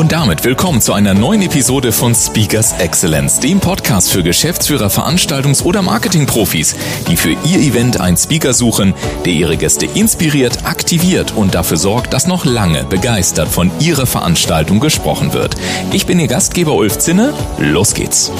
Und damit willkommen zu einer neuen Episode von Speakers Excellence, dem Podcast für Geschäftsführer, Veranstaltungs- oder Marketingprofis, die für ihr Event einen Speaker suchen, der ihre Gäste inspiriert, aktiviert und dafür sorgt, dass noch lange begeistert von ihrer Veranstaltung gesprochen wird. Ich bin Ihr Gastgeber Ulf Zinne. Los geht's.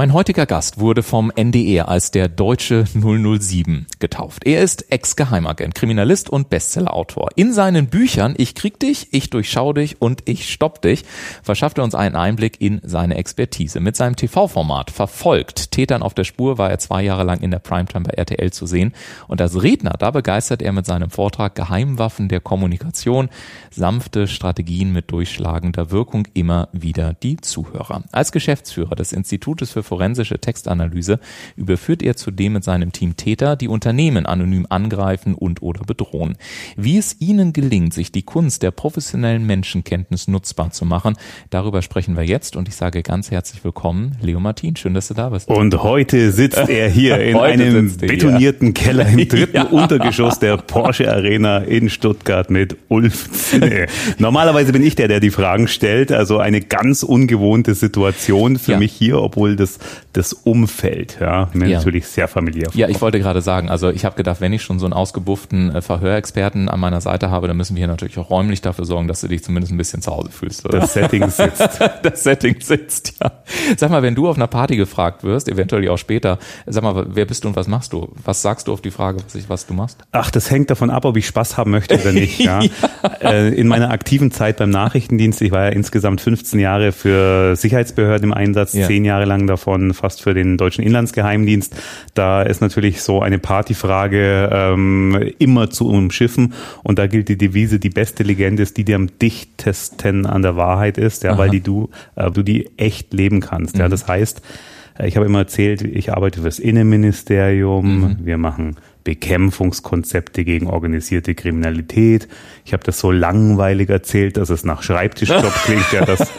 Mein heutiger Gast wurde vom NDR als der deutsche 007 getauft. Er ist Ex-Geheimagent, Kriminalist und Bestsellerautor. In seinen Büchern Ich krieg dich, Ich durchschau dich und Ich stopp dich verschafft er uns einen Einblick in seine Expertise. Mit seinem TV-Format Verfolgt, Tätern auf der Spur, war er zwei Jahre lang in der Primetime bei RTL zu sehen. Und als Redner, da begeistert er mit seinem Vortrag Geheimwaffen der Kommunikation, sanfte Strategien mit durchschlagender Wirkung immer wieder die Zuhörer. Als Geschäftsführer des Institutes für forensische Textanalyse überführt er zudem mit seinem Team Täter, die Unternehmen anonym angreifen und oder bedrohen. Wie es ihnen gelingt, sich die Kunst der professionellen Menschenkenntnis nutzbar zu machen, darüber sprechen wir jetzt und ich sage ganz herzlich willkommen, Leo Martin, schön, dass du da bist. Und heute sitzt er hier in einem betonierten. Keller im dritten ja. Untergeschoss der Porsche Arena in Stuttgart mit Ulf Zinne. Normalerweise bin ich der, der die Fragen stellt, also eine ganz ungewohnte Situation für ja. mich hier, obwohl das das Umfeld, ja, mir ja. natürlich sehr familiär. Ja, ich wollte gerade sagen, also ich habe gedacht, wenn ich schon so einen ausgebufften äh, Verhörexperten an meiner Seite habe, dann müssen wir hier natürlich auch räumlich dafür sorgen, dass du dich zumindest ein bisschen zu Hause fühlst. Oder? Das Setting sitzt. das Setting sitzt, ja. Sag mal, wenn du auf einer Party gefragt wirst, eventuell auch später, sag mal, wer bist du und was machst du? Was sagst du auf die Frage, was, ich, was du machst? Ach, das hängt davon ab, ob ich Spaß haben möchte oder nicht. ja. ja. Äh, in meiner aktiven Zeit beim Nachrichtendienst, ich war ja insgesamt 15 Jahre für Sicherheitsbehörden im Einsatz, ja. zehn Jahre lang davon fast für den deutschen Inlandsgeheimdienst. Da ist natürlich so eine Partyfrage ähm, immer zu umschiffen und da gilt die Devise, die beste Legende ist die, die am dichtesten an der Wahrheit ist, ja, Aha. weil die du, äh, du die echt leben kannst. Mhm. Ja, das heißt, äh, ich habe immer erzählt, ich arbeite fürs Innenministerium, mhm. wir machen Bekämpfungskonzepte gegen organisierte Kriminalität. Ich habe das so langweilig erzählt, dass es nach Schreibtischjob klingt, ja, dass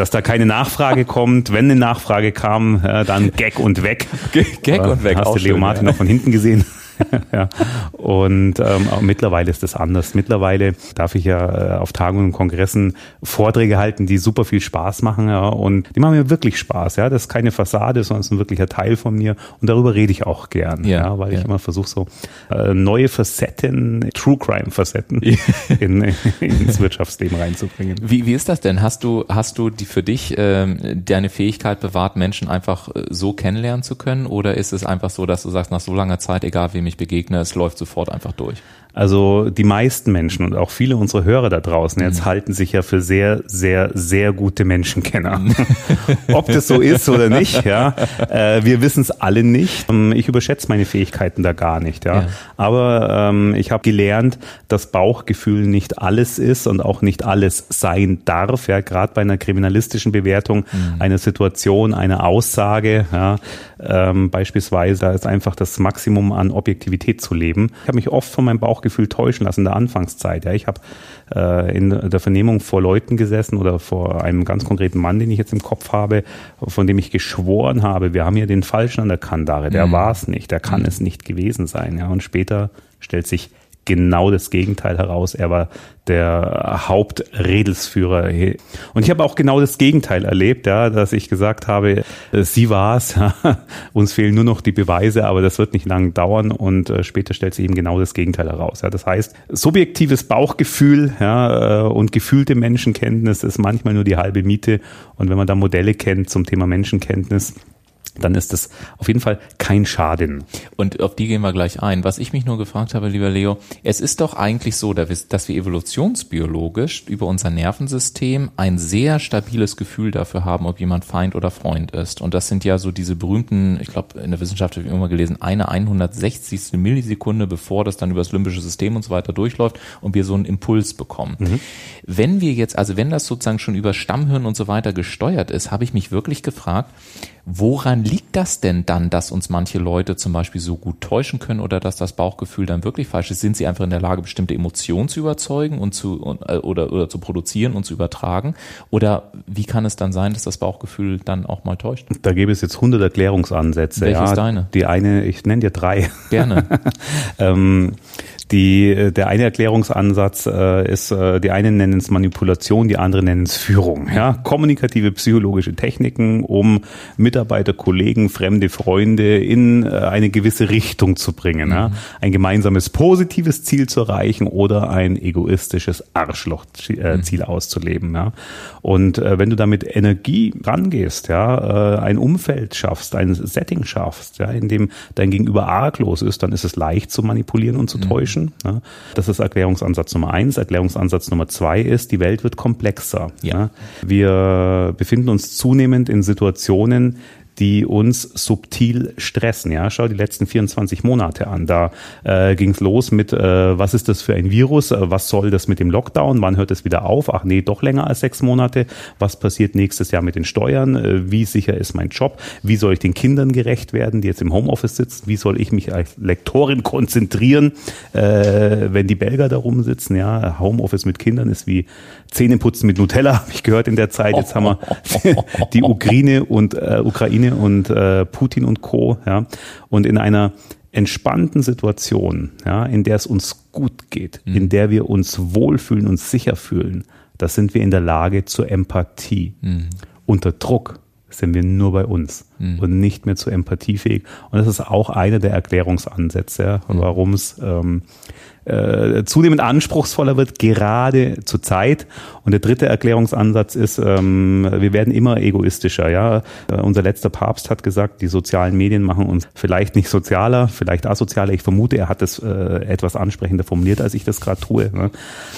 dass da keine Nachfrage kommt. Wenn eine Nachfrage kam, dann Gag und weg. Gag und weg. Hast du Leo Martin ja. noch von hinten gesehen? ja. Und ähm, mittlerweile ist das anders. Mittlerweile darf ich ja äh, auf Tagungen und Kongressen Vorträge halten, die super viel Spaß machen. Ja, und die machen mir wirklich Spaß. Ja, das ist keine Fassade, sondern es ist ein wirklicher Teil von mir. Und darüber rede ich auch gern. Ja, ja weil ja. ich immer versuche so äh, neue Facetten, True Crime Facetten in, ins Wirtschaftsleben reinzubringen. Wie, wie ist das denn? Hast du hast du die für dich äh, deine Fähigkeit bewahrt, Menschen einfach äh, so kennenlernen zu können? Oder ist es einfach so, dass du sagst, nach so langer Zeit, egal wem ich begegne, es läuft sofort einfach durch. Also die meisten Menschen und auch viele unserer Hörer da draußen jetzt mhm. halten sich ja für sehr, sehr, sehr gute Menschenkenner. Mhm. Ob das so ist oder nicht, ja, äh, wir wissen es alle nicht. Ähm, ich überschätze meine Fähigkeiten da gar nicht, ja. ja. Aber ähm, ich habe gelernt, dass Bauchgefühl nicht alles ist und auch nicht alles sein darf. Ja, gerade bei einer kriminalistischen Bewertung mhm. einer Situation, einer Aussage, ja, ähm, beispielsweise, da ist einfach das Maximum an Objektivität zu leben. Ich habe mich oft von meinem Bauch Bauchgefühl täuschen lassen in der Anfangszeit. Ja, ich habe äh, in der Vernehmung vor Leuten gesessen oder vor einem ganz konkreten Mann, den ich jetzt im Kopf habe, von dem ich geschworen habe, wir haben hier den Falschen an der Kandare, der mhm. war es nicht, der kann mhm. es nicht gewesen sein. Ja, und später stellt sich genau das Gegenteil heraus. Er war der Hauptredelsführer. Und ich habe auch genau das Gegenteil erlebt, ja, dass ich gesagt habe, sie war es, ja, uns fehlen nur noch die Beweise, aber das wird nicht lang dauern und äh, später stellt sich eben genau das Gegenteil heraus. Ja. Das heißt, subjektives Bauchgefühl ja, äh, und gefühlte Menschenkenntnis ist manchmal nur die halbe Miete und wenn man da Modelle kennt zum Thema Menschenkenntnis, dann ist das auf jeden Fall kein Schaden. Und auf die gehen wir gleich ein. Was ich mich nur gefragt habe, lieber Leo, es ist doch eigentlich so, dass wir evolutionsbiologisch über unser Nervensystem ein sehr stabiles Gefühl dafür haben, ob jemand Feind oder Freund ist. Und das sind ja so diese berühmten, ich glaube, in der Wissenschaft habe ich immer gelesen, eine 160. Millisekunde, bevor das dann über das limbische System und so weiter durchläuft und wir so einen Impuls bekommen. Mhm. Wenn wir jetzt, also wenn das sozusagen schon über Stammhirn und so weiter gesteuert ist, habe ich mich wirklich gefragt, Woran liegt das denn dann, dass uns manche Leute zum Beispiel so gut täuschen können oder dass das Bauchgefühl dann wirklich falsch ist? Sind sie einfach in der Lage, bestimmte Emotionen zu überzeugen und zu äh, oder, oder zu produzieren und zu übertragen? Oder wie kann es dann sein, dass das Bauchgefühl dann auch mal täuscht? Da gäbe es jetzt 100 Erklärungsansätze. Welche ja, ist deine? Die eine, ich nenne dir drei. Gerne. ähm, die, äh, der eine Erklärungsansatz äh, ist, äh, die einen nennen es Manipulation, die anderen nennen es Führung. Ja? Kommunikative psychologische Techniken, um Mitarbeiter, Kollegen, fremde Freunde in äh, eine gewisse Richtung zu bringen. Mhm. Ja? Ein gemeinsames positives Ziel zu erreichen oder ein egoistisches Arschlochziel äh, mhm. auszuleben. Ja? Und äh, wenn du damit Energie rangehst, ja, äh, ein Umfeld schaffst, ein Setting schaffst, ja, in dem dein Gegenüber arglos ist, dann ist es leicht zu manipulieren und zu mhm. täuschen. Menschen. Ne? Das ist Erklärungsansatz Nummer eins. Erklärungsansatz Nummer zwei ist, die Welt wird komplexer. Ja. Wir befinden uns zunehmend in Situationen, die uns subtil stressen. Ja, schau die letzten 24 Monate an. Da äh, ging es los mit, äh, was ist das für ein Virus? Äh, was soll das mit dem Lockdown? Wann hört es wieder auf? Ach nee, doch länger als sechs Monate. Was passiert nächstes Jahr mit den Steuern? Äh, wie sicher ist mein Job? Wie soll ich den Kindern gerecht werden, die jetzt im Homeoffice sitzen? Wie soll ich mich als Lektorin konzentrieren, äh, wenn die Belger da rumsitzen? Ja, Homeoffice mit Kindern ist wie Zähneputzen mit Nutella, habe ich gehört in der Zeit. Jetzt haben wir die Ukraine und äh, Ukraine und äh, Putin und Co. Ja, und in einer entspannten Situation, ja, in der es uns gut geht, mhm. in der wir uns wohlfühlen und sicher fühlen, da sind wir in der Lage zur Empathie. Mhm. Unter Druck sind wir nur bei uns mhm. und nicht mehr zur Empathie fähig. Und das ist auch einer der Erklärungsansätze, ja, mhm. warum es ähm, äh, zunehmend anspruchsvoller wird, gerade zur Zeit. Und der dritte Erklärungsansatz ist, ähm, wir werden immer egoistischer. Ja, äh, unser letzter Papst hat gesagt, die sozialen Medien machen uns vielleicht nicht sozialer, vielleicht asozialer. Ich vermute, er hat das äh, etwas ansprechender formuliert, als ich das gerade tue. Ne?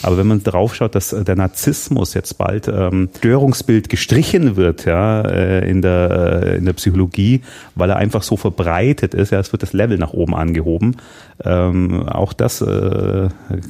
Aber wenn man drauf schaut, dass der Narzissmus jetzt bald ähm, Störungsbild gestrichen wird, ja, äh, in der äh, in der Psychologie, weil er einfach so verbreitet ist, ja, es wird das Level nach oben angehoben. Ähm, auch das äh,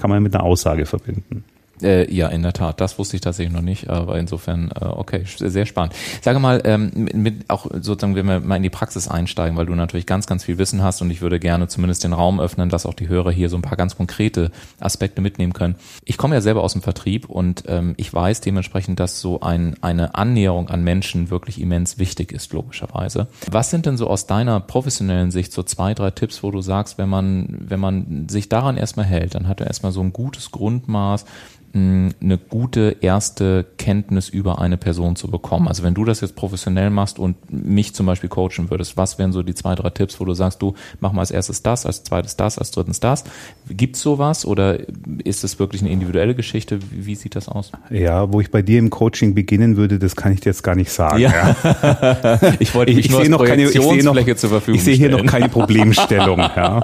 kann man mit einer Aussage verbinden. Äh, ja, in der Tat. Das wusste ich tatsächlich noch nicht, aber insofern, äh, okay, sehr spannend. Sage mal, ähm, mit, auch sozusagen, wenn wir mal in die Praxis einsteigen, weil du natürlich ganz, ganz viel Wissen hast und ich würde gerne zumindest den Raum öffnen, dass auch die Hörer hier so ein paar ganz konkrete Aspekte mitnehmen können. Ich komme ja selber aus dem Vertrieb und ähm, ich weiß dementsprechend, dass so ein, eine Annäherung an Menschen wirklich immens wichtig ist, logischerweise. Was sind denn so aus deiner professionellen Sicht so zwei, drei Tipps, wo du sagst, wenn man, wenn man sich daran erstmal hält, dann hat er erstmal so ein gutes Grundmaß, eine gute erste Kenntnis über eine Person zu bekommen. Also wenn du das jetzt professionell machst und mich zum Beispiel coachen würdest, was wären so die zwei, drei Tipps, wo du sagst, du mach mal als erstes das, als zweites das, als drittens das. Gibt's sowas oder ist es wirklich eine individuelle Geschichte? Wie sieht das aus? Ja, wo ich bei dir im Coaching beginnen würde, das kann ich dir jetzt gar nicht sagen. Ja. ja. ich wollte mich ich, ich nur als keine, ich sehe noch, zur Verfügung Ich sehe hier noch keine Problemstellung. ja.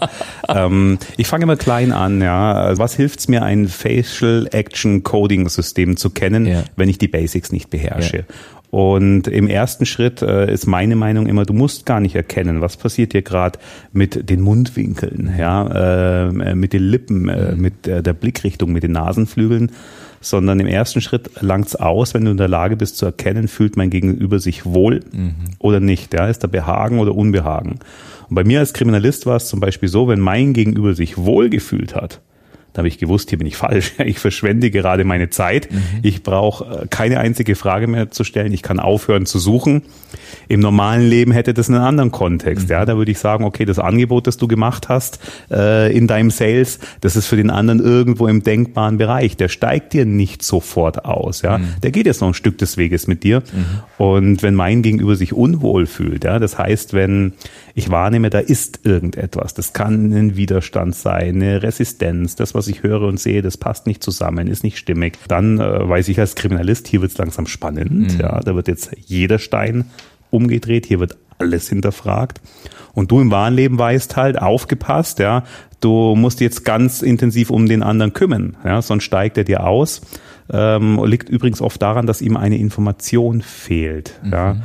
ähm, ich fange immer klein an. Ja. Was hilft's mir, ein Facial Action Action Coding System zu kennen, ja. wenn ich die Basics nicht beherrsche. Ja. Und im ersten Schritt äh, ist meine Meinung immer, du musst gar nicht erkennen, was passiert hier gerade mit den Mundwinkeln, ja, äh, mit den Lippen, äh, mhm. mit der Blickrichtung, mit den Nasenflügeln, sondern im ersten Schritt langt's aus, wenn du in der Lage bist zu erkennen, fühlt mein Gegenüber sich wohl mhm. oder nicht, ja, ist da Behagen oder Unbehagen. Und bei mir als Kriminalist war es zum Beispiel so, wenn mein Gegenüber sich wohl gefühlt hat, da habe ich gewusst, hier bin ich falsch. Ich verschwende gerade meine Zeit. Mhm. Ich brauche äh, keine einzige Frage mehr zu stellen. Ich kann aufhören zu suchen. Im normalen Leben hätte das einen anderen Kontext. Mhm. Ja, da würde ich sagen, okay, das Angebot, das du gemacht hast äh, in deinem Sales, das ist für den anderen irgendwo im denkbaren Bereich. Der steigt dir nicht sofort aus. Ja, mhm. der geht jetzt noch ein Stück des Weges mit dir. Mhm. Und wenn mein Gegenüber sich unwohl fühlt, ja, das heißt, wenn ich wahrnehme, da ist irgendetwas. Das kann ein Widerstand sein, eine Resistenz. Das, was ich höre und sehe, das passt nicht zusammen, ist nicht stimmig. Dann äh, weiß ich als Kriminalist, hier wird es langsam spannend. Mhm. Ja, da wird jetzt jeder Stein umgedreht, hier wird alles hinterfragt. Und du im wahren Leben weißt halt, aufgepasst, ja, du musst jetzt ganz intensiv um den anderen kümmern, ja, sonst steigt er dir aus. Ähm, liegt übrigens oft daran, dass ihm eine Information fehlt, mhm. ja,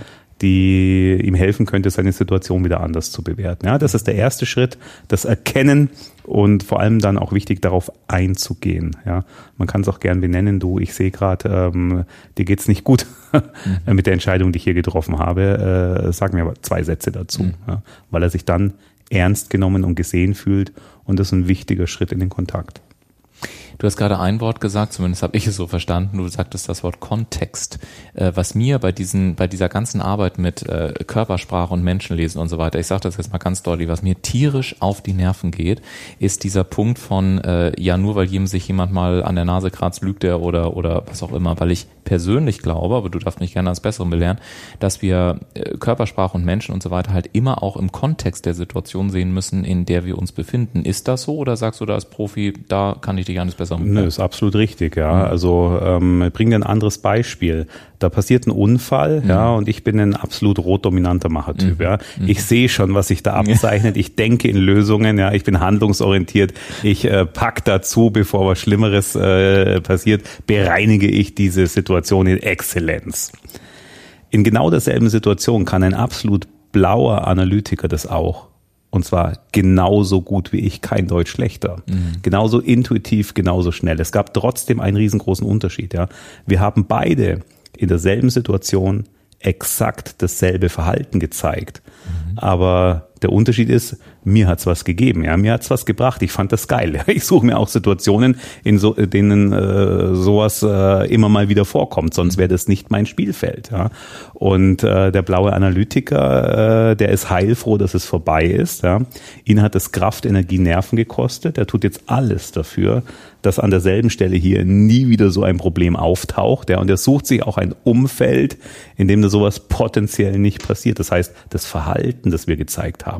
die ihm helfen könnte, seine Situation wieder anders zu bewerten. Ja, das ist der erste Schritt, das Erkennen und vor allem dann auch wichtig, darauf einzugehen. Ja, man kann es auch gern benennen. Du, ich sehe gerade, ähm, dir geht's nicht gut mit der Entscheidung, die ich hier getroffen habe. Äh, sag mir aber zwei Sätze dazu, mhm. ja, weil er sich dann ernst genommen und gesehen fühlt und das ist ein wichtiger Schritt in den Kontakt. Du hast gerade ein Wort gesagt, zumindest habe ich es so verstanden. Du sagtest das Wort Kontext. Äh, was mir bei diesen, bei dieser ganzen Arbeit mit äh, Körpersprache und Menschenlesen und so weiter, ich sage das jetzt mal ganz deutlich, was mir tierisch auf die Nerven geht, ist dieser Punkt von, äh, ja, nur weil jedem sich jemand mal an der Nase kratzt, lügt er oder, oder was auch immer, weil ich persönlich glaube, aber du darfst mich gerne als Besseren belehren, dass wir äh, Körpersprache und Menschen und so weiter halt immer auch im Kontext der Situation sehen müssen, in der wir uns befinden. Ist das so oder sagst du da als Profi, da kann ich dich anders besser besser. Nö, ist absolut richtig, ja. Mhm. Also ähm, bring dir ein anderes Beispiel. Da passiert ein Unfall, mhm. ja, und ich bin ein absolut rotdominanter Machertyp, mhm. ja. Mhm. Ich sehe schon, was sich da abzeichnet. Ich denke in Lösungen, ja. Ich bin handlungsorientiert. Ich äh, pack dazu, bevor was Schlimmeres äh, passiert, bereinige ich diese Situation in Exzellenz. In genau derselben Situation kann ein absolut blauer Analytiker das auch. Und zwar genauso gut wie ich, kein Deutsch schlechter. Mhm. Genauso intuitiv, genauso schnell. Es gab trotzdem einen riesengroßen Unterschied. Ja. Wir haben beide in derselben Situation exakt dasselbe Verhalten gezeigt. Mhm. Aber der Unterschied ist, mir hat's was gegeben, ja, mir hat's was gebracht. Ich fand das geil. Ich suche mir auch Situationen, in so, denen äh, sowas äh, immer mal wieder vorkommt, sonst wäre das nicht mein Spielfeld. Ja. Und äh, der blaue Analytiker, äh, der ist heilfroh, dass es vorbei ist. Ja. Ihn hat es Kraft, Energie, Nerven gekostet. Er tut jetzt alles dafür, dass an derselben Stelle hier nie wieder so ein Problem auftaucht. Ja. Und er sucht sich auch ein Umfeld, in dem sowas potenziell nicht passiert. Das heißt, das Verhalten, das wir gezeigt haben,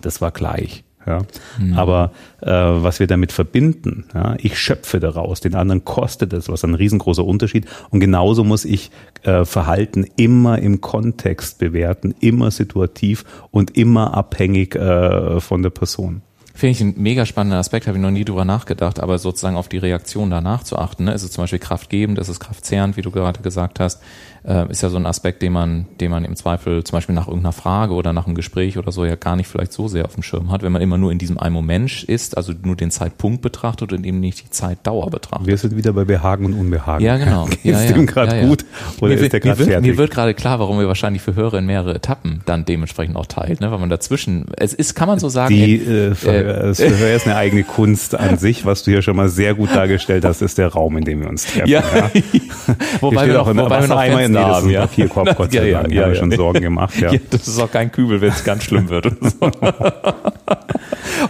das war gleich. Ja. Mhm. Aber äh, was wir damit verbinden, ja, ich schöpfe daraus, den anderen kostet es was, ein riesengroßer Unterschied. Und genauso muss ich äh, Verhalten immer im Kontext bewerten, immer situativ und immer abhängig äh, von der Person. Finde ich einen mega spannenden Aspekt, habe ich noch nie drüber nachgedacht, aber sozusagen auf die Reaktion danach zu achten. Ne? Ist es zum Beispiel kraftgebend, ist es kraftzehrend, wie du gerade gesagt hast? Äh, ist ja so ein Aspekt, den man, den man im Zweifel zum Beispiel nach irgendeiner Frage oder nach einem Gespräch oder so ja gar nicht vielleicht so sehr auf dem Schirm hat, wenn man immer nur in diesem einen Moment ist, also nur den Zeitpunkt betrachtet und eben nicht die Zeitdauer betrachtet. Wir sind wieder bei Behagen und Unbehagen. Ja, genau. Geht's ja, ja, dem gerade ja, ja. gut oder mir, ist der gerade fertig? Mir wird gerade klar, warum wir wahrscheinlich für Hörer in mehrere Etappen dann dementsprechend auch teilt, ne? weil man dazwischen, es ist, kann man so sagen. Die äh, Verhör, äh, das Verhör ist eine eigene Kunst an sich, was du hier schon mal sehr gut dargestellt hast, ist der Raum, in dem wir uns treffen. Ja. ja. wobei wir noch, wobei wir noch Fenster haben, ja. Papier Papierkorb, Gott sei Dank. Ja, ja, ja, schon Sorgen gemacht. Ja. ja. das ist auch kein Kübel, wenn es ganz schlimm wird.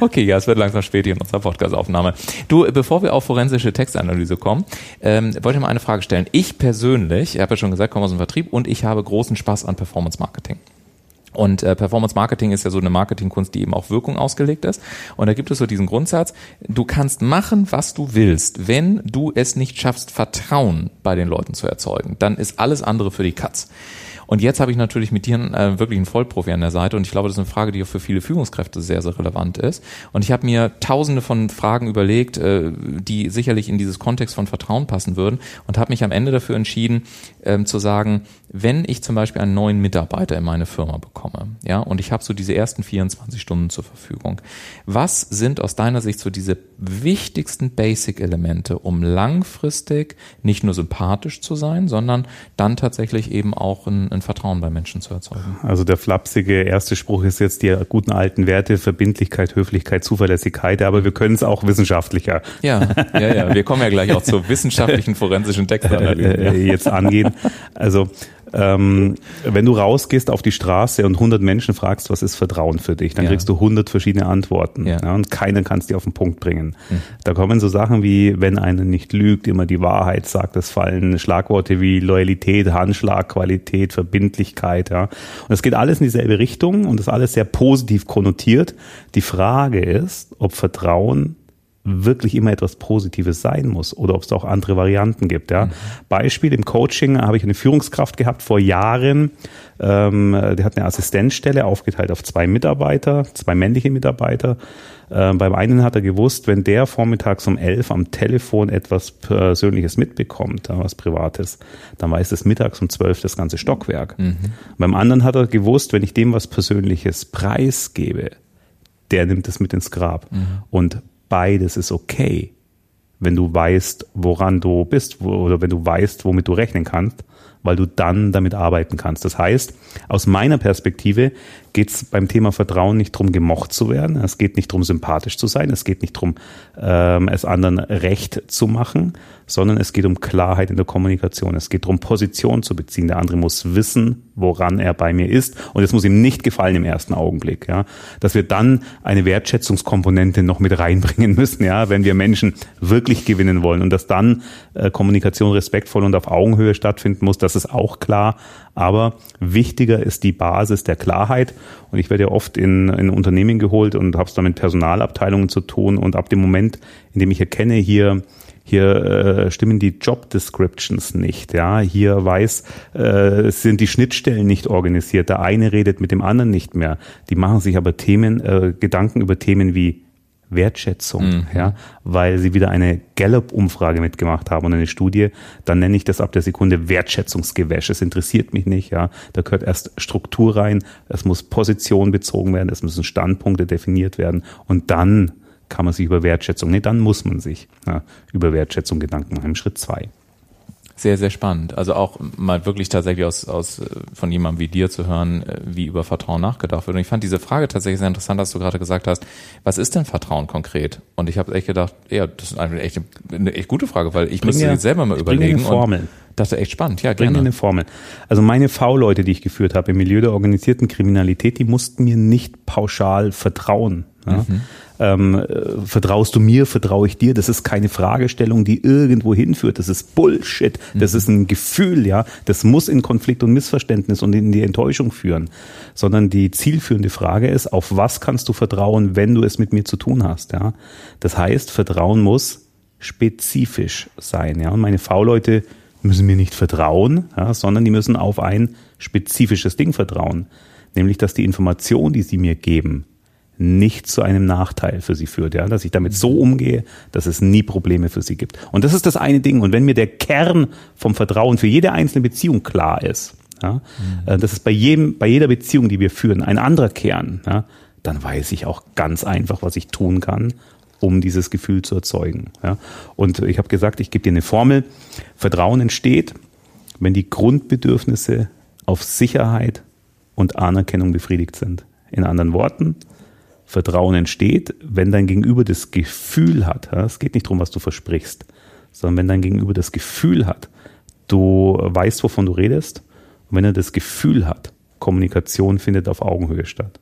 okay, ja, es wird langsam spät hier in unserer Podcast-Aufnahme. Du, bevor wir auf forensische Textanalyse kommen, ähm, wollte ich mal eine Frage stellen. Ich persönlich, ich habe ja schon gesagt, komme aus dem Vertrieb und ich habe großen Spaß an Performance Marketing. Und äh, Performance Marketing ist ja so eine Marketingkunst, die eben auf Wirkung ausgelegt ist. Und da gibt es so diesen Grundsatz, du kannst machen, was du willst. Wenn du es nicht schaffst, Vertrauen bei den Leuten zu erzeugen, dann ist alles andere für die Katz. Und jetzt habe ich natürlich mit dir äh, wirklich einen Vollprofi an der Seite und ich glaube, das ist eine Frage, die auch für viele Führungskräfte sehr, sehr relevant ist. Und ich habe mir tausende von Fragen überlegt, äh, die sicherlich in dieses Kontext von Vertrauen passen würden und habe mich am Ende dafür entschieden, ähm, zu sagen, wenn ich zum Beispiel einen neuen Mitarbeiter in meine Firma bekomme, ja, und ich habe so diese ersten 24 Stunden zur Verfügung, was sind aus deiner Sicht so diese wichtigsten Basic-Elemente, um langfristig nicht nur sympathisch zu sein, sondern dann tatsächlich eben auch ein, ein Vertrauen bei Menschen zu erzeugen? Also der flapsige erste Spruch ist jetzt die guten alten Werte, Verbindlichkeit, Höflichkeit, Zuverlässigkeit, aber wir können es auch wissenschaftlicher. Ja, ja, ja, wir kommen ja gleich auch zur wissenschaftlichen forensischen Textanalyse. Ja. Jetzt angehen. Also ähm, wenn du rausgehst auf die Straße und 100 Menschen fragst, was ist Vertrauen für dich, dann ja. kriegst du 100 verschiedene Antworten ja. ja und keiner kann es dir auf den Punkt bringen. Mhm. Da kommen so Sachen wie, wenn einer nicht lügt, immer die Wahrheit sagt, es fallen Schlagworte wie Loyalität, Handschlag, Qualität, Verbindlichkeit. Ja. Und es geht alles in dieselbe Richtung und ist alles sehr positiv konnotiert. Die Frage ist, ob Vertrauen wirklich immer etwas Positives sein muss oder ob es auch andere Varianten gibt. Ja. Mhm. Beispiel im Coaching habe ich eine Führungskraft gehabt vor Jahren, ähm, der hat eine Assistenzstelle aufgeteilt auf zwei Mitarbeiter, zwei männliche Mitarbeiter. Ähm, beim einen hat er gewusst, wenn der vormittags um elf am Telefon etwas Persönliches mitbekommt, was Privates, dann weiß es mittags um zwölf das ganze Stockwerk. Mhm. Beim anderen hat er gewusst, wenn ich dem was Persönliches preisgebe, der nimmt es mit ins Grab. Mhm. Und beides ist okay, wenn du weißt, woran du bist oder wenn du weißt, womit du rechnen kannst weil du dann damit arbeiten kannst. Das heißt, aus meiner Perspektive geht es beim Thema Vertrauen nicht darum, gemocht zu werden. Es geht nicht darum, sympathisch zu sein. Es geht nicht darum, ähm, es anderen recht zu machen, sondern es geht um Klarheit in der Kommunikation. Es geht darum, Position zu beziehen. Der andere muss wissen, woran er bei mir ist. Und es muss ihm nicht gefallen im ersten Augenblick. Ja, dass wir dann eine Wertschätzungskomponente noch mit reinbringen müssen, ja, wenn wir Menschen wirklich gewinnen wollen und dass dann äh, Kommunikation respektvoll und auf Augenhöhe stattfinden muss. Das ist auch klar. Aber wichtiger ist die Basis der Klarheit. Und ich werde ja oft in, in Unternehmen geholt und habe es dann mit Personalabteilungen zu tun. Und ab dem Moment, in dem ich erkenne, hier hier äh, stimmen die Job Descriptions nicht. Ja, hier weiß, äh, sind die Schnittstellen nicht organisiert. Der eine redet mit dem anderen nicht mehr. Die machen sich aber Themen, äh, Gedanken über Themen wie Wertschätzung, mhm. ja, weil sie wieder eine Gallup-Umfrage mitgemacht haben und eine Studie, dann nenne ich das ab der Sekunde Wertschätzungsgewäsch. Es interessiert mich nicht, ja. Da gehört erst Struktur rein, es muss Position bezogen werden, es müssen Standpunkte definiert werden und dann kann man sich über Wertschätzung, nee, dann muss man sich ja, über Wertschätzung Gedanken machen, Schritt zwei. Sehr, sehr spannend. Also auch mal wirklich tatsächlich aus, aus von jemandem wie dir zu hören, äh, wie über Vertrauen nachgedacht wird. Und ich fand diese Frage tatsächlich sehr interessant, dass du gerade gesagt hast, was ist denn Vertrauen konkret? Und ich habe echt gedacht, ja, das ist eine echt, eine echt gute Frage, weil ich müsste jetzt selber mal überlegen. Eine Formel. Das ist echt spannend, ja, gerne. Bring eine Formel. Also meine V-Leute, die ich geführt habe im Milieu der organisierten Kriminalität, die mussten mir nicht pauschal vertrauen. Ja? Mhm ähm, äh, vertraust du mir, vertraue ich dir. Das ist keine Fragestellung, die irgendwo hinführt. Das ist Bullshit. Das mhm. ist ein Gefühl, ja. Das muss in Konflikt und Missverständnis und in die Enttäuschung führen. Sondern die zielführende Frage ist, auf was kannst du vertrauen, wenn du es mit mir zu tun hast, ja. Das heißt, Vertrauen muss spezifisch sein, ja. Und meine V-Leute müssen mir nicht vertrauen, ja, sondern die müssen auf ein spezifisches Ding vertrauen. Nämlich, dass die Information, die sie mir geben, nicht zu einem Nachteil für sie führt, ja, dass ich damit so umgehe, dass es nie Probleme für sie gibt. Und das ist das eine Ding. Und wenn mir der Kern vom Vertrauen für jede einzelne Beziehung klar ist, ja, mhm. das ist bei jedem, bei jeder Beziehung, die wir führen, ein anderer Kern, ja, dann weiß ich auch ganz einfach, was ich tun kann, um dieses Gefühl zu erzeugen. Ja. Und ich habe gesagt, ich gebe dir eine Formel. Vertrauen entsteht, wenn die Grundbedürfnisse auf Sicherheit und Anerkennung befriedigt sind. In anderen Worten, Vertrauen entsteht, wenn dein Gegenüber das Gefühl hat, es geht nicht darum, was du versprichst, sondern wenn dein Gegenüber das Gefühl hat, du weißt, wovon du redest, und wenn er das Gefühl hat, Kommunikation findet auf Augenhöhe statt.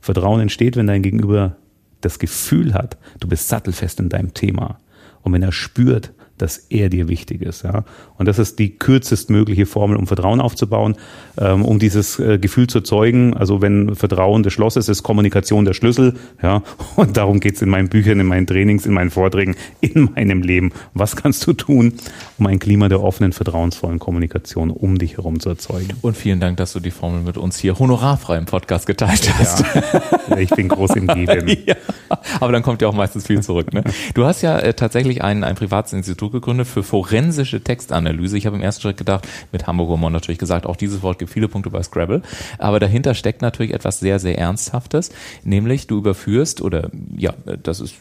Vertrauen entsteht, wenn dein Gegenüber das Gefühl hat, du bist sattelfest in deinem Thema. Und wenn er spürt, dass er dir wichtig ist. Ja? Und das ist die kürzestmögliche Formel, um Vertrauen aufzubauen, ähm, um dieses äh, Gefühl zu erzeugen. Also wenn Vertrauen das Schloss ist, ist Kommunikation der Schlüssel. Ja? Und darum geht's in meinen Büchern, in meinen Trainings, in meinen Vorträgen, in meinem Leben. Was kannst du tun, um ein Klima der offenen, vertrauensvollen Kommunikation um dich herum zu erzeugen? Und vielen Dank, dass du die Formel mit uns hier honorarfrei im Podcast geteilt hast. Ja, ich bin groß im Geben. ja, aber dann kommt ja auch meistens viel zurück. Ne? Du hast ja äh, tatsächlich ein, ein privates Institut Institut gegründet für forensische Textanalyse. Ich habe im ersten Schritt gedacht, mit Hamburger Humor natürlich gesagt, auch dieses Wort gibt viele Punkte bei Scrabble. Aber dahinter steckt natürlich etwas sehr, sehr Ernsthaftes, nämlich du überführst, oder ja, das ist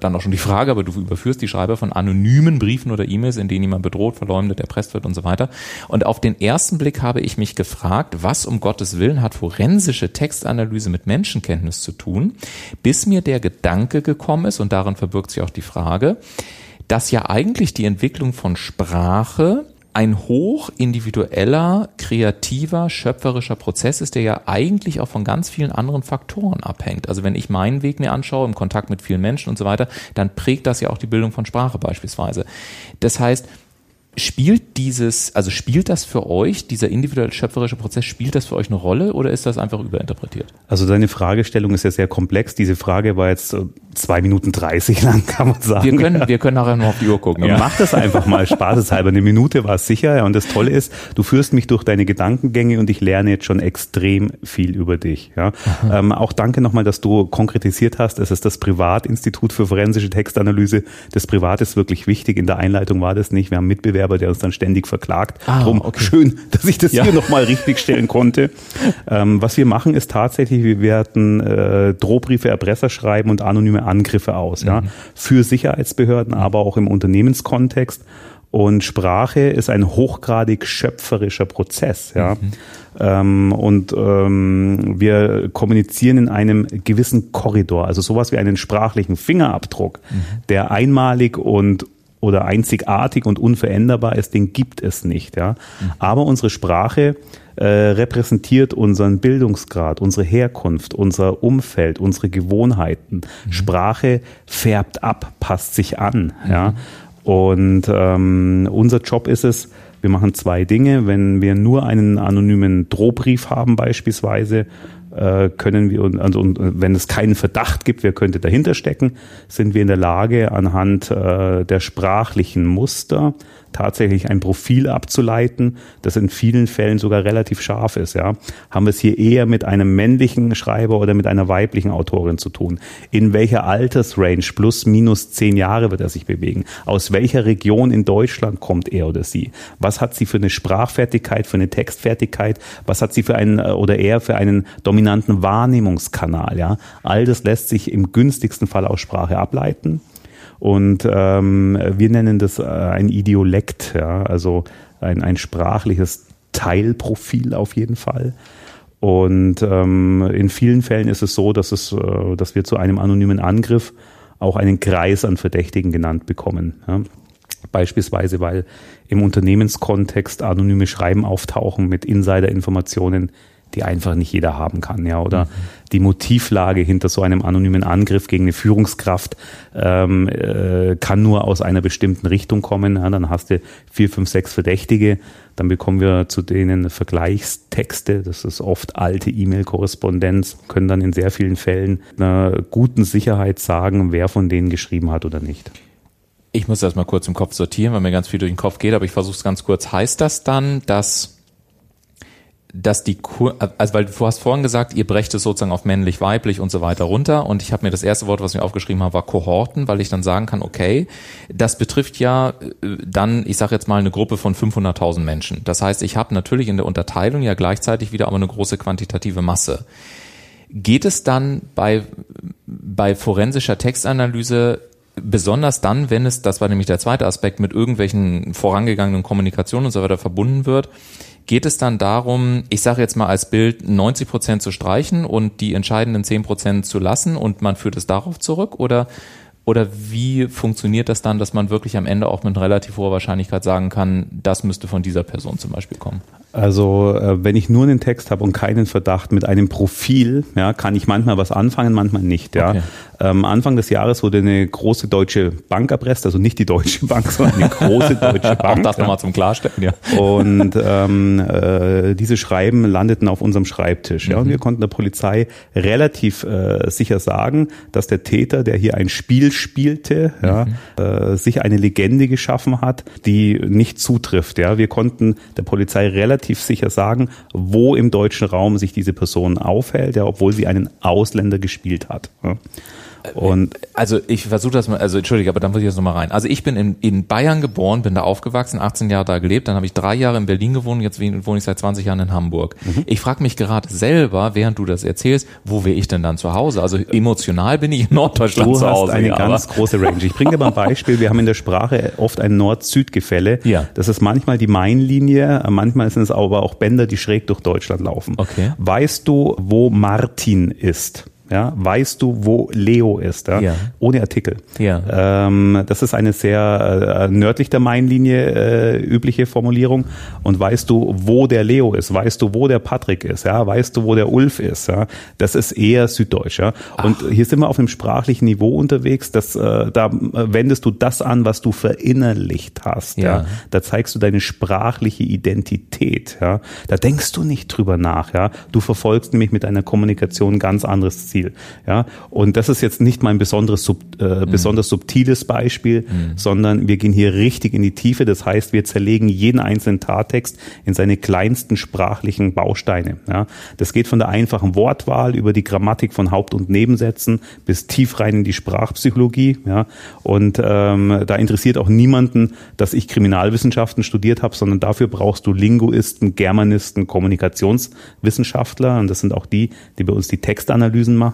dann auch schon die Frage, aber du überführst die Schreiber von anonymen Briefen oder E-Mails, in denen jemand bedroht, verleumdet, erpresst wird und so weiter. Und auf den ersten Blick habe ich mich gefragt, was um Gottes Willen hat forensische Textanalyse mit Menschenkenntnis zu tun, bis mir der Gedanke gekommen ist, und darin verbirgt sich auch die Frage, dass ja eigentlich die Entwicklung von Sprache ein hoch individueller, kreativer, schöpferischer Prozess ist, der ja eigentlich auch von ganz vielen anderen Faktoren abhängt. Also wenn ich meinen Weg mir anschaue, im Kontakt mit vielen Menschen und so weiter, dann prägt das ja auch die Bildung von Sprache beispielsweise. Das heißt, Spielt dieses, also spielt das für euch, dieser individuelle schöpferische Prozess, spielt das für euch eine Rolle oder ist das einfach überinterpretiert? Also deine Fragestellung ist ja sehr komplex. Diese Frage war jetzt zwei Minuten dreißig lang, kann man sagen. Wir können, wir können nachher noch auf die Uhr gucken. Ja. Mach das einfach mal spaßeshalber. Eine Minute war es sicher. Und das Tolle ist, du führst mich durch deine Gedankengänge und ich lerne jetzt schon extrem viel über dich. Ja. Ähm, auch danke nochmal, dass du konkretisiert hast. Es ist das Privatinstitut für forensische Textanalyse. Das Privat ist wirklich wichtig. In der Einleitung war das nicht. Wir haben einen Mitbewerber, der uns dann ständig verklagt. Ah, Drum okay. schön, dass ich das ja. hier nochmal richtig stellen konnte. Ähm, was wir machen, ist tatsächlich, wir werden äh, Drohbriefe, Erpresser schreiben und anonyme Angriffe aus, ja, mhm. für Sicherheitsbehörden, aber auch im Unternehmenskontext. Und Sprache ist ein hochgradig schöpferischer Prozess, ja. Mhm. Ähm, und ähm, wir kommunizieren in einem gewissen Korridor, also sowas wie einen sprachlichen Fingerabdruck, mhm. der einmalig und oder einzigartig und unveränderbar ist, den gibt es nicht, ja. Aber unsere Sprache äh, repräsentiert unseren Bildungsgrad, unsere Herkunft, unser Umfeld, unsere Gewohnheiten. Mhm. Sprache färbt ab, passt sich an. Mhm. Ja? Und ähm, unser Job ist es, wir machen zwei Dinge. Wenn wir nur einen anonymen Drohbrief haben beispielsweise, äh, können wir, also wenn es keinen Verdacht gibt, wer könnte dahinter stecken, sind wir in der Lage, anhand äh, der sprachlichen Muster tatsächlich ein Profil abzuleiten, das in vielen Fällen sogar relativ scharf ist. Ja, haben wir es hier eher mit einem männlichen Schreiber oder mit einer weiblichen Autorin zu tun? In welcher Altersrange plus minus zehn Jahre wird er sich bewegen? Aus welcher Region in Deutschland kommt er oder sie? Was hat sie für eine Sprachfertigkeit, für eine Textfertigkeit? Was hat sie für einen äh, oder er für einen dominanten Wahrnehmungskanal? Ja, all das lässt sich im günstigsten Fall aus Sprache ableiten. Und ähm, wir nennen das äh, ein Idiolekt, ja, also ein, ein sprachliches Teilprofil auf jeden Fall. Und ähm, in vielen Fällen ist es so, dass, es, äh, dass wir zu einem anonymen Angriff auch einen Kreis an Verdächtigen genannt bekommen. Ja. Beispielsweise, weil im Unternehmenskontext anonyme Schreiben auftauchen mit Insider-Informationen, die einfach nicht jeder haben kann, ja, oder mhm. die Motivlage hinter so einem anonymen Angriff gegen eine Führungskraft ähm, äh, kann nur aus einer bestimmten Richtung kommen. Ja, dann hast du vier, fünf, sechs Verdächtige, dann bekommen wir zu denen Vergleichstexte. Das ist oft alte E-Mail-Korrespondenz, können dann in sehr vielen Fällen einer guten Sicherheit sagen, wer von denen geschrieben hat oder nicht. Ich muss das mal kurz im Kopf sortieren, weil mir ganz viel durch den Kopf geht, aber ich versuche es ganz kurz. Heißt das dann, dass dass die also weil du hast vorhin gesagt, ihr brecht es sozusagen auf männlich, weiblich und so weiter runter und ich habe mir das erste Wort, was ich mir aufgeschrieben habe, war Kohorten, weil ich dann sagen kann, okay, das betrifft ja äh, dann, ich sage jetzt mal eine Gruppe von 500.000 Menschen. Das heißt, ich habe natürlich in der Unterteilung ja gleichzeitig wieder aber eine große quantitative Masse. Geht es dann bei bei forensischer Textanalyse besonders dann, wenn es, das war nämlich der zweite Aspekt, mit irgendwelchen vorangegangenen Kommunikationen und so weiter verbunden wird, geht es dann darum, ich sage jetzt mal als Bild 90 Prozent zu streichen und die entscheidenden 10 Prozent zu lassen und man führt es darauf zurück oder oder wie funktioniert das dann, dass man wirklich am Ende auch mit relativ hoher Wahrscheinlichkeit sagen kann, das müsste von dieser Person zum Beispiel kommen? Also äh, wenn ich nur einen Text habe und keinen Verdacht mit einem Profil, ja, kann ich manchmal was anfangen, manchmal nicht. Ja. Okay. Ähm, Anfang des Jahres wurde eine große deutsche Bank erpresst, also nicht die Deutsche Bank, sondern eine große deutsche Bank. Auch das ja. nochmal zum Klarstellen, ja. Und ähm, äh, diese Schreiben landeten auf unserem Schreibtisch. Ja, mhm. und wir konnten der Polizei relativ äh, sicher sagen, dass der Täter, der hier ein Spiel spielte, ja, mhm. äh, sich eine Legende geschaffen hat, die nicht zutrifft. Ja, wir konnten der Polizei relativ sicher sagen, wo im deutschen Raum sich diese Person aufhält, ja, obwohl sie einen Ausländer gespielt hat. Und also ich versuche das mal, also entschuldige, aber dann muss ich jetzt nochmal rein. Also ich bin in, in Bayern geboren, bin da aufgewachsen, 18 Jahre da gelebt, dann habe ich drei Jahre in Berlin gewohnt, jetzt wohne ich seit 20 Jahren in Hamburg. Mhm. Ich frage mich gerade selber, während du das erzählst, wo wäre ich denn dann zu Hause? Also emotional bin ich in Norddeutschland du zu Hause. Du hast eine ganz große Range. Ich bringe dir mal ein Beispiel. Wir haben in der Sprache oft ein Nord-Süd-Gefälle. Ja. Das ist manchmal die Main-Linie, manchmal sind es aber auch Bänder, die schräg durch Deutschland laufen. Okay. Weißt du, wo Martin ist? Ja, weißt du, wo Leo ist, ja? ja. ohne Artikel. Ja. Ähm, das ist eine sehr äh, nördlich der Mainlinie äh, übliche Formulierung. Und weißt du, wo der Leo ist? Weißt du, wo der Patrick ist? Ja, weißt du, wo der Ulf ist? Ja, das ist eher süddeutsch. Ja, und Ach. hier sind wir auf einem sprachlichen Niveau unterwegs. Das, äh, da wendest du das an, was du verinnerlicht hast. Ja. ja, da zeigst du deine sprachliche Identität. Ja, da denkst du nicht drüber nach. Ja, du verfolgst nämlich mit deiner Kommunikation ganz anderes Ziel. Ziel. Ja, und das ist jetzt nicht mein besonderes, sub, äh, mhm. besonders subtiles Beispiel, mhm. sondern wir gehen hier richtig in die Tiefe. Das heißt, wir zerlegen jeden einzelnen Tattext in seine kleinsten sprachlichen Bausteine. Ja, das geht von der einfachen Wortwahl über die Grammatik von Haupt- und Nebensätzen bis tief rein in die Sprachpsychologie. Ja, und ähm, da interessiert auch niemanden, dass ich Kriminalwissenschaften studiert habe, sondern dafür brauchst du Linguisten, Germanisten, Kommunikationswissenschaftler. Und das sind auch die, die bei uns die Textanalysen machen.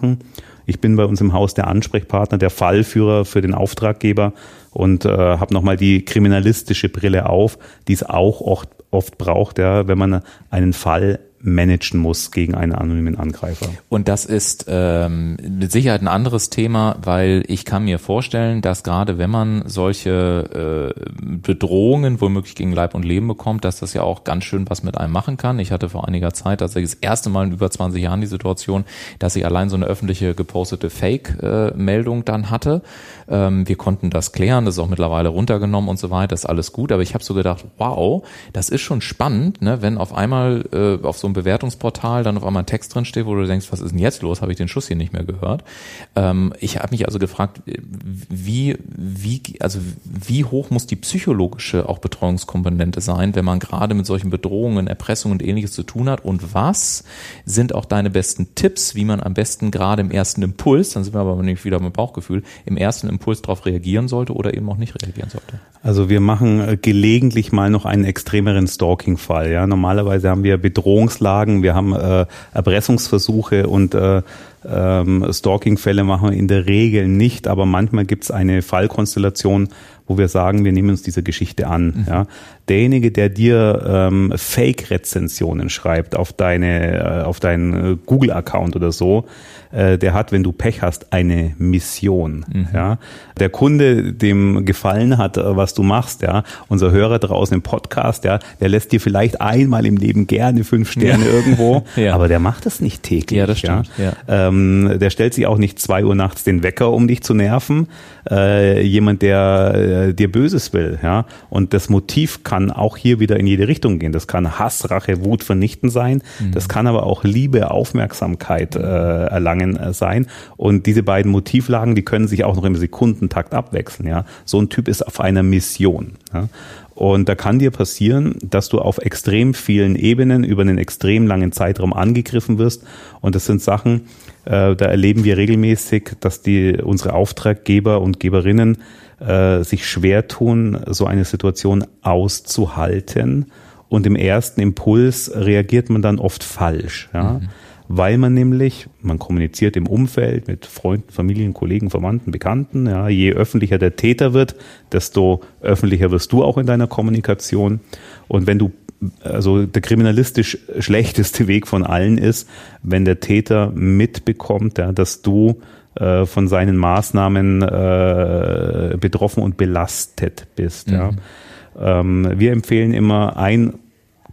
Ich bin bei uns im Haus der Ansprechpartner, der Fallführer für den Auftraggeber und äh, habe nochmal die kriminalistische Brille auf, die es auch oft, oft braucht, ja, wenn man einen Fall managen muss gegen einen anonymen Angreifer. Und das ist ähm, mit Sicherheit ein anderes Thema, weil ich kann mir vorstellen, dass gerade wenn man solche äh, Bedrohungen womöglich gegen Leib und Leben bekommt, dass das ja auch ganz schön was mit einem machen kann. Ich hatte vor einiger Zeit tatsächlich das erste Mal in über 20 Jahren die Situation, dass ich allein so eine öffentliche gepostete Fake-Meldung dann hatte. Ähm, wir konnten das klären, das ist auch mittlerweile runtergenommen und so weiter, ist alles gut. Aber ich habe so gedacht, wow, das ist schon spannend, ne, wenn auf einmal äh, auf so einem Bewertungsportal dann auf einmal ein Text drin steht, wo du denkst, was ist denn jetzt los? Habe ich den Schuss hier nicht mehr gehört? Ähm, ich habe mich also gefragt, wie, wie, also wie hoch muss die psychologische auch Betreuungskomponente sein, wenn man gerade mit solchen Bedrohungen, Erpressungen und ähnliches zu tun hat? Und was sind auch deine besten Tipps, wie man am besten gerade im ersten Impuls, dann sind wir aber nicht wieder beim Bauchgefühl, im ersten Impuls darauf reagieren sollte oder eben auch nicht reagieren sollte? Also wir machen äh, gelegentlich mal noch einen extremeren Stalking-Fall. Ja, normalerweise haben wir Bedrohungslagen, wir haben äh, Erpressungsversuche und äh, ähm, Stalking-Fälle machen wir in der Regel nicht, aber manchmal gibt es eine Fallkonstellation, wo wir sagen, wir nehmen uns dieser Geschichte an. Mhm. Ja. Derjenige, der dir ähm, Fake-Rezensionen schreibt auf deine, äh, auf deinen äh, Google-Account oder so, äh, der hat, wenn du Pech hast, eine Mission. Mhm. Ja. Der Kunde, dem gefallen hat, äh, was du machst, ja, unser Hörer draußen im Podcast, ja, der lässt dir vielleicht einmal im Leben gerne fünf Sterne ja. irgendwo, ja. aber der macht das nicht täglich. Ja, das stimmt. Ja. Ähm, der stellt sich auch nicht zwei Uhr nachts den Wecker, um dich zu nerven. Äh, jemand, der äh, dir Böses will, ja. Und das Motiv kann auch hier wieder in jede Richtung gehen. Das kann Hass, Rache, Wut vernichten sein. Mhm. Das kann aber auch Liebe, Aufmerksamkeit äh, erlangen äh, sein. Und diese beiden Motivlagen, die können sich auch noch im Sekundentakt abwechseln, ja. So ein Typ ist auf einer Mission. Ja? Und da kann dir passieren, dass du auf extrem vielen Ebenen über einen extrem langen Zeitraum angegriffen wirst. Und das sind Sachen, äh, da erleben wir regelmäßig, dass die unsere Auftraggeber und Geberinnen äh, sich schwer tun, so eine Situation auszuhalten. Und im ersten Impuls reagiert man dann oft falsch. Ja? Mhm weil man nämlich, man kommuniziert im Umfeld mit Freunden, Familien, Kollegen, Verwandten, Bekannten. Ja, je öffentlicher der Täter wird, desto öffentlicher wirst du auch in deiner Kommunikation. Und wenn du also der kriminalistisch schlechteste Weg von allen ist, wenn der Täter mitbekommt, ja, dass du äh, von seinen Maßnahmen äh, betroffen und belastet bist. Mhm. Ja. Ähm, wir empfehlen immer ein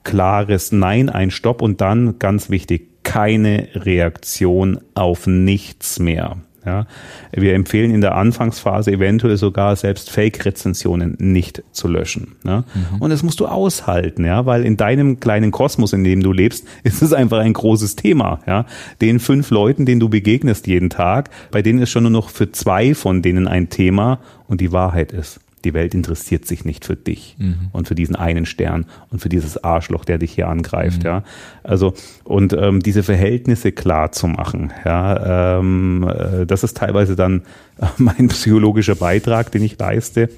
klares Nein, ein Stopp und dann ganz wichtig, keine Reaktion auf nichts mehr. Ja, wir empfehlen in der Anfangsphase eventuell sogar selbst Fake-Rezensionen nicht zu löschen. Ja? Mhm. Und das musst du aushalten, ja, weil in deinem kleinen Kosmos, in dem du lebst, ist es einfach ein großes Thema. Ja? Den fünf Leuten, denen du begegnest jeden Tag, bei denen ist schon nur noch für zwei von denen ein Thema und die Wahrheit ist die Welt interessiert sich nicht für dich mhm. und für diesen einen Stern und für dieses Arschloch, der dich hier angreift, mhm. ja. Also und ähm, diese Verhältnisse klar zu machen, ja, ähm, äh, das ist teilweise dann mein psychologischer Beitrag, den ich leiste.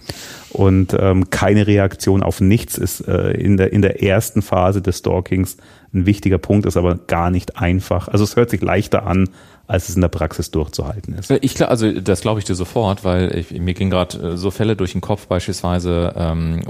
Und ähm, keine Reaktion auf nichts ist äh, in der in der ersten Phase des Stalkings ein wichtiger Punkt, ist aber gar nicht einfach. Also es hört sich leichter an, als es in der Praxis durchzuhalten ist. Ich glaube, also das glaube ich dir sofort, weil ich, mir ging gerade äh, so Fälle durch den Kopf beispielsweise, ähm,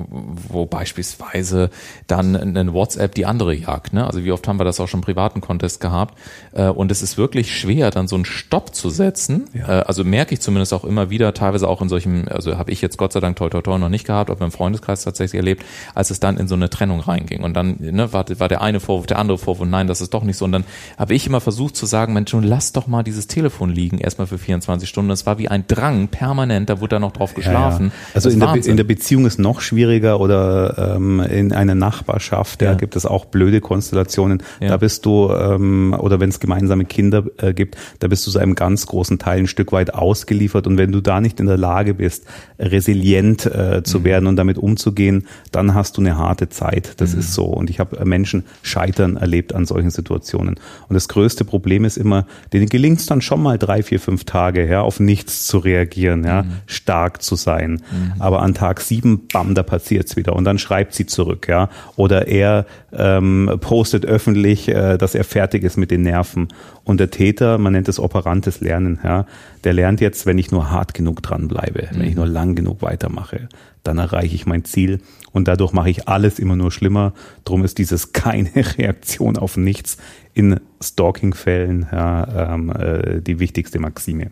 wo beispielsweise dann ein WhatsApp die andere jagt. Ne? Also wie oft haben wir das auch schon im privaten Contest gehabt? Äh, und es ist wirklich schwer, dann so einen Stopp zu setzen. Ja. Äh, also merke ich zumindest auch immer wieder, teilweise auch in solchen, also habe ich jetzt Gott sei Dank toi toi toi noch nicht gehabt, aber im Freundeskreis tatsächlich erlebt, als es dann in so eine Trennung reinging. Und dann ne, war, war der eine Vorwurf, der andere Vorwurf, nein, das ist doch nicht so. Und dann habe ich immer versucht zu sagen, Mensch, nun lass doch mal dieses Telefon liegen, erstmal für 24 Stunden. Das war wie ein Drang, permanent, da wurde da noch drauf geschlafen. Ja, ja. Also in der, in der, Beziehung ist noch schwieriger oder ähm, in einer Nachbarschaft, da ja. gibt es auch blöde Konstellationen. Da bist du, ähm, oder wenn es gemeinsame Kinder äh, gibt, da bist du so einem ganz großen Teil ein Stück weit ausgeliefert. Und wenn du da nicht in der Lage bist, resilient äh, zu mhm. werden und damit umzugehen, dann hast du eine harte Zeit. Das mhm. ist so. Und ich habe äh, Menschen scheitern erlebt an solchen Situationen. Und das größte Problem ist immer, denen gelingt es dann schon mal drei, vier, fünf Tage, ja, auf nichts zu reagieren, ja, mhm. stark zu sein. Mhm. Aber an Tag sieben, bam, da passiert's wieder. Und dann schreibt sie zurück, ja. Oder er ähm, postet öffentlich, äh, dass er fertig ist mit den Nerven. Und der Täter, man nennt es operantes Lernen, ja, der lernt jetzt, wenn ich nur hart genug dranbleibe, mhm. wenn ich mhm. nur lang genug weitermache, dann erreiche ich mein Ziel und dadurch mache ich alles immer nur schlimmer. Drum ist dieses keine Reaktion auf nichts in Stalking-Fällen ja, ähm, äh, die wichtigste Maxime.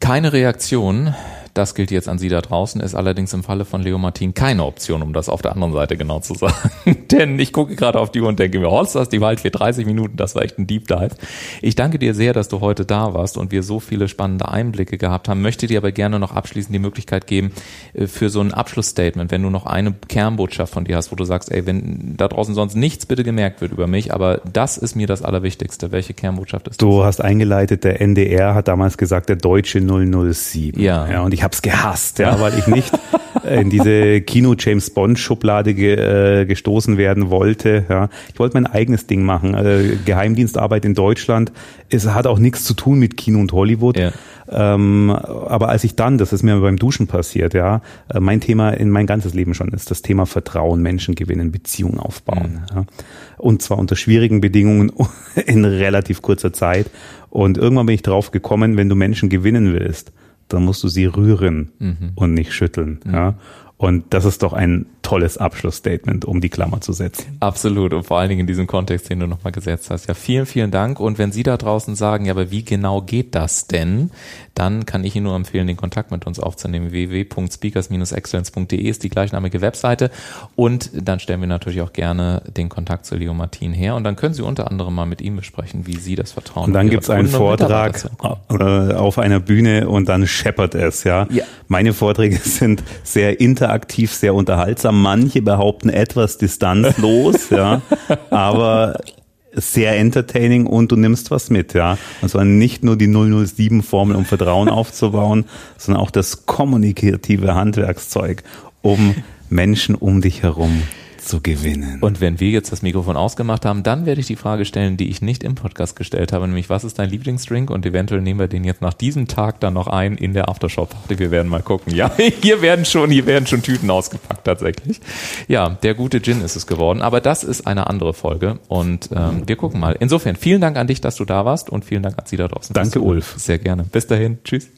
Keine Reaktion das gilt jetzt an Sie da draußen, ist allerdings im Falle von Leo Martin keine Option, um das auf der anderen Seite genau zu sagen. Denn ich gucke gerade auf die Uhr und denke mir, Holsters, die Wald für 30 Minuten, das war echt ein Deep Dive. Ich danke dir sehr, dass du heute da warst und wir so viele spannende Einblicke gehabt haben. Möchte dir aber gerne noch abschließend die Möglichkeit geben äh, für so ein Abschlussstatement, wenn du noch eine Kernbotschaft von dir hast, wo du sagst, ey, wenn da draußen sonst nichts bitte gemerkt wird über mich, aber das ist mir das Allerwichtigste. Welche Kernbotschaft ist das? Du hast eingeleitet, der NDR hat damals gesagt, der deutsche 007. Ja. ja und ich habe es gehasst, ja, weil ich nicht in diese Kino James Bond Schublade ge, äh, gestoßen werden wollte. Ja. Ich wollte mein eigenes Ding machen. Äh, Geheimdienstarbeit in Deutschland. Es hat auch nichts zu tun mit Kino und Hollywood. Ja. Ähm, aber als ich dann, das ist mir beim Duschen passiert, ja, äh, mein Thema in mein ganzes Leben schon ist das Thema Vertrauen, Menschen gewinnen, Beziehungen aufbauen. Mhm. Ja. Und zwar unter schwierigen Bedingungen in relativ kurzer Zeit. Und irgendwann bin ich drauf gekommen, wenn du Menschen gewinnen willst, dann musst du sie rühren mhm. und nicht schütteln. Mhm. Ja? Und das ist doch ein tolles Abschlussstatement, um die Klammer zu setzen. Absolut. Und vor allen Dingen in diesem Kontext, den du nochmal gesetzt hast. Ja, vielen, vielen Dank. Und wenn Sie da draußen sagen, ja, aber wie genau geht das denn? Dann kann ich Ihnen nur empfehlen, den Kontakt mit uns aufzunehmen. www.speakers-excellence.de ist die gleichnamige Webseite. Und dann stellen wir natürlich auch gerne den Kontakt zu Leo Martin her. Und dann können Sie unter anderem mal mit ihm besprechen, wie Sie das Vertrauen Und dann gibt es einen Vortrag auf einer Bühne und dann scheppert es, ja. ja. Meine Vorträge sind sehr interaktiv interaktiv, sehr unterhaltsam. Manche behaupten etwas distanzlos, ja, aber sehr entertaining und du nimmst was mit, ja. Und zwar nicht nur die 007-Formel, um Vertrauen aufzubauen, sondern auch das kommunikative Handwerkszeug, um Menschen um dich herum zu gewinnen. Und wenn wir jetzt das Mikrofon ausgemacht haben, dann werde ich die Frage stellen, die ich nicht im Podcast gestellt habe, nämlich was ist dein Lieblingsdrink? Und eventuell nehmen wir den jetzt nach diesem Tag dann noch ein in der Aftershow-Party. Wir werden mal gucken. Ja, hier werden schon, hier werden schon Tüten ausgepackt tatsächlich. Ja, der gute Gin ist es geworden. Aber das ist eine andere Folge und ähm, wir gucken mal. Insofern vielen Dank an dich, dass du da warst und vielen Dank an Sie da draußen. Danke, Ulf. Sehr gerne. Bis dahin. Tschüss.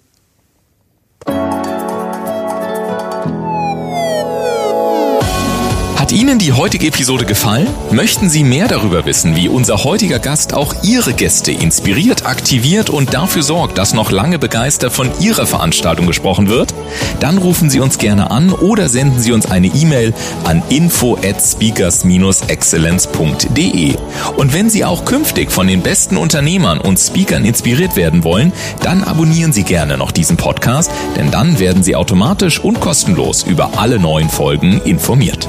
Ihnen die heutige Episode gefallen? Möchten Sie mehr darüber wissen, wie unser heutiger Gast auch Ihre Gäste inspiriert, aktiviert und dafür sorgt, dass noch lange begeistert von Ihrer Veranstaltung gesprochen wird? Dann rufen Sie uns gerne an oder senden Sie uns eine E-Mail an info at speakers-excellence.de. Und wenn Sie auch künftig von den besten Unternehmern und Speakern inspiriert werden wollen, dann abonnieren Sie gerne noch diesen Podcast, denn dann werden Sie automatisch und kostenlos über alle neuen Folgen informiert.